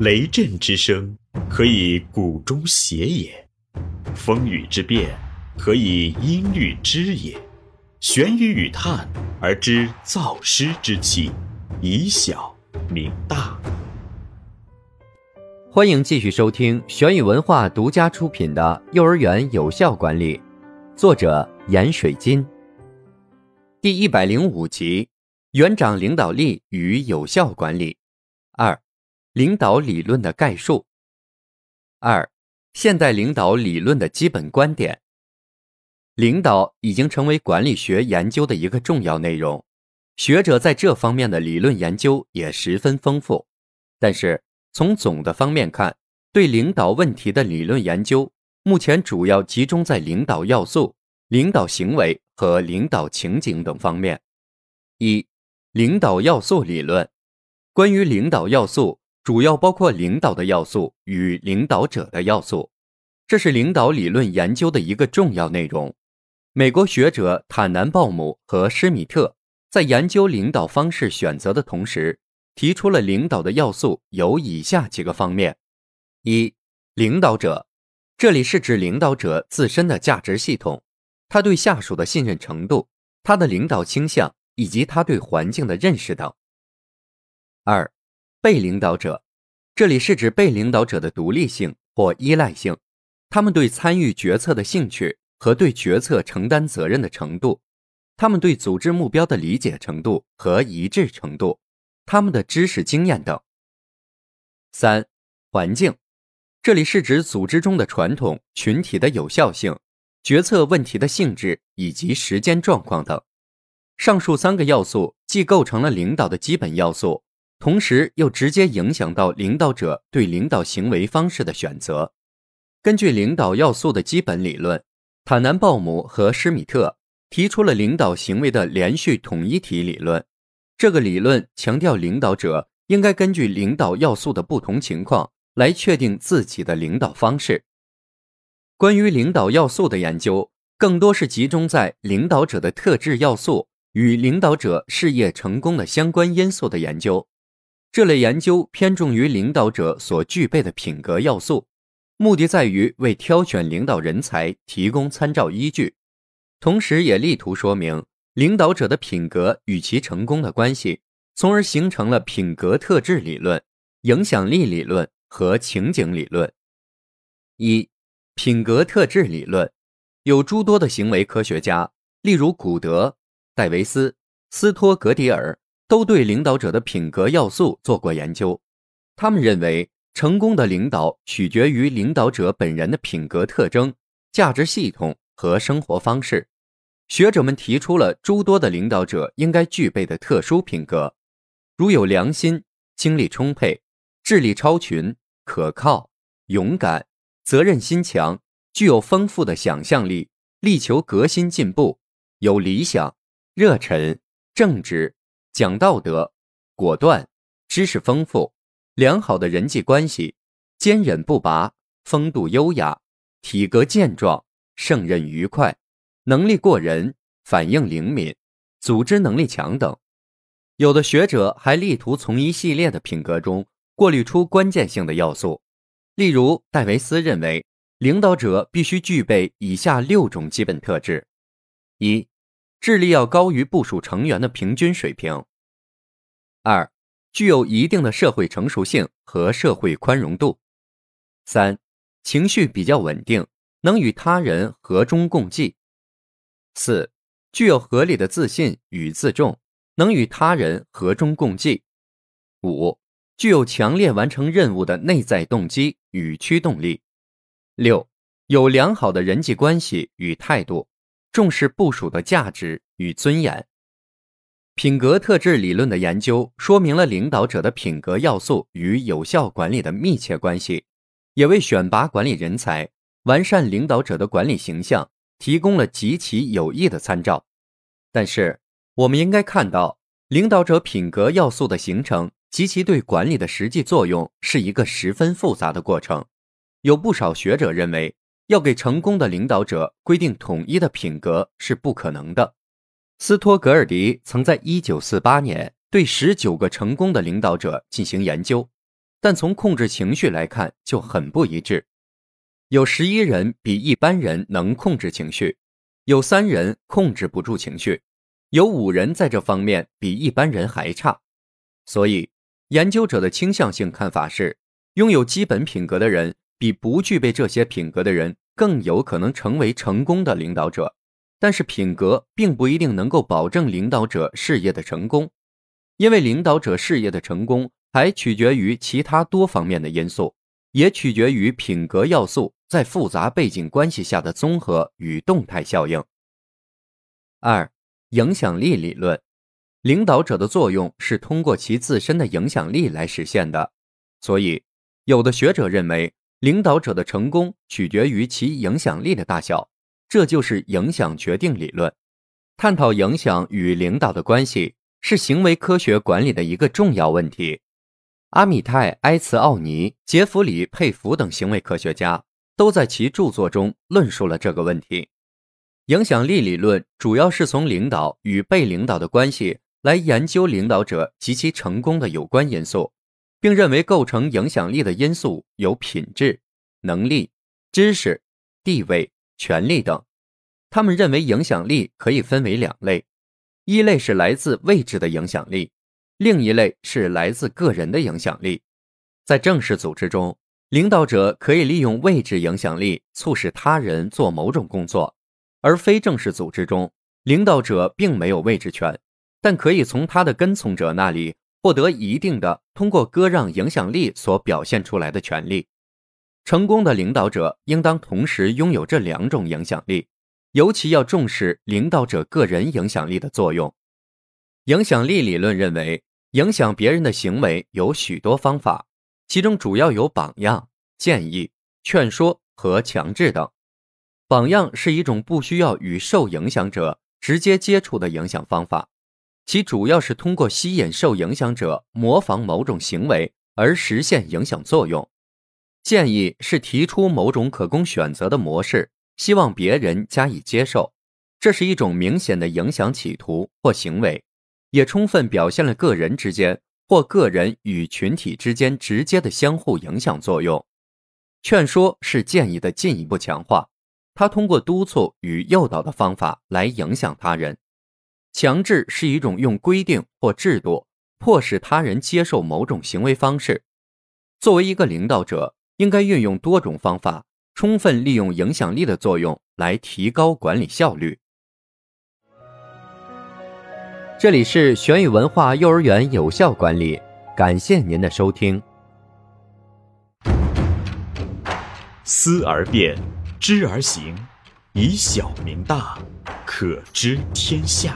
雷震之声，可以鼓中谐也；风雨之变，可以音律之也。玄雨与叹而知造湿之气，以小明大。欢迎继续收听玄宇文化独家出品的《幼儿园有效管理》，作者闫水金。第一百零五集：园长领导力与有效管理。二、领导理论的概述。二、现代领导理论的基本观点。领导已经成为管理学研究的一个重要内容，学者在这方面的理论研究也十分丰富。但是从总的方面看，对领导问题的理论研究目前主要集中在领导要素、领导行为。和领导情景等方面。一、领导要素理论。关于领导要素，主要包括领导的要素与领导者的要素，这是领导理论研究的一个重要内容。美国学者坦南鲍姆和施米特在研究领导方式选择的同时，提出了领导的要素有以下几个方面：一、领导者，这里是指领导者自身的价值系统。他对下属的信任程度，他的领导倾向以及他对环境的认识等。二，被领导者，这里是指被领导者的独立性或依赖性，他们对参与决策的兴趣和对决策承担责任的程度，他们对组织目标的理解程度和一致程度，他们的知识经验等。三，环境，这里是指组织中的传统群体的有效性。决策问题的性质以及时间状况等，上述三个要素既构成了领导的基本要素，同时又直接影响到领导者对领导行为方式的选择。根据领导要素的基本理论，塔南鲍姆和施米特提出了领导行为的连续统一体理论。这个理论强调领导者应该根据领导要素的不同情况来确定自己的领导方式。关于领导要素的研究，更多是集中在领导者的特质要素与领导者事业成功的相关因素的研究。这类研究偏重于领导者所具备的品格要素，目的在于为挑选领导人才提供参照依据，同时也力图说明领导者的品格与其成功的关系，从而形成了品格特质理论、影响力理论和情景理论。一。品格特质理论有诸多的行为科学家，例如古德、戴维斯、斯托格迪尔，都对领导者的品格要素做过研究。他们认为，成功的领导取决于领导者本人的品格特征、价值系统和生活方式。学者们提出了诸多的领导者应该具备的特殊品格，如有良心、精力充沛、智力超群、可靠、勇敢。责任心强，具有丰富的想象力，力求革新进步，有理想、热忱、正直、讲道德、果断、知识丰富、良好的人际关系、坚韧不拔、风度优雅、体格健壮、胜任愉快、能力过人、反应灵敏、组织能力强等。有的学者还力图从一系列的品格中过滤出关键性的要素。例如，戴维斯认为，领导者必须具备以下六种基本特质：一、智力要高于部属成员的平均水平；二、具有一定的社会成熟性和社会宽容度；三、情绪比较稳定，能与他人和衷共济；四、具有合理的自信与自重，能与他人和衷共济；五。具有强烈完成任务的内在动机与驱动力。六，有良好的人际关系与态度，重视部署的价值与尊严。品格特质理论的研究说明了领导者的品格要素与有效管理的密切关系，也为选拔管理人才、完善领导者的管理形象提供了极其有益的参照。但是，我们应该看到，领导者品格要素的形成。及其对管理的实际作用是一个十分复杂的过程。有不少学者认为，要给成功的领导者规定统一的品格是不可能的。斯托格尔迪曾在1948年对19个成功的领导者进行研究，但从控制情绪来看就很不一致。有十一人比一般人能控制情绪，有三人控制不住情绪，有五人在这方面比一般人还差。所以，研究者的倾向性看法是，拥有基本品格的人比不具备这些品格的人更有可能成为成功的领导者。但是，品格并不一定能够保证领导者事业的成功，因为领导者事业的成功还取决于其他多方面的因素，也取决于品格要素在复杂背景关系下的综合与动态效应。二、影响力理论。领导者的作用是通过其自身的影响力来实现的，所以有的学者认为，领导者的成功取决于其影响力的大小，这就是影响决定理论。探讨影响与领导的关系是行为科学管理的一个重要问题。阿米泰·埃茨奥尼、杰弗里·佩弗等行为科学家都在其著作中论述了这个问题。影响力理论主要是从领导与被领导的关系。来研究领导者及其成功的有关因素，并认为构成影响力的因素有品质、能力、知识、地位、权力等。他们认为影响力可以分为两类：一类是来自位置的影响力，另一类是来自个人的影响力。在正式组织中，领导者可以利用位置影响力促使他人做某种工作；而非正式组织中，领导者并没有位置权。但可以从他的跟从者那里获得一定的通过割让影响力所表现出来的权利。成功的领导者应当同时拥有这两种影响力，尤其要重视领导者个人影响力的作用。影响力理论认为，影响别人的行为有许多方法，其中主要有榜样、建议、劝说和强制等。榜样是一种不需要与受影响者直接接触的影响方法。其主要是通过吸引受影响者模仿某种行为而实现影响作用。建议是提出某种可供选择的模式，希望别人加以接受。这是一种明显的影响企图或行为，也充分表现了个人之间或个人与群体之间直接的相互影响作用。劝说是建议的进一步强化，它通过督促与诱导的方法来影响他人。强制是一种用规定或制度迫使他人接受某种行为方式。作为一个领导者，应该运用多种方法，充分利用影响力的作用来提高管理效率。这里是玄宇文化幼儿园有效管理，感谢您的收听。思而变，知而行，以小明大，可知天下。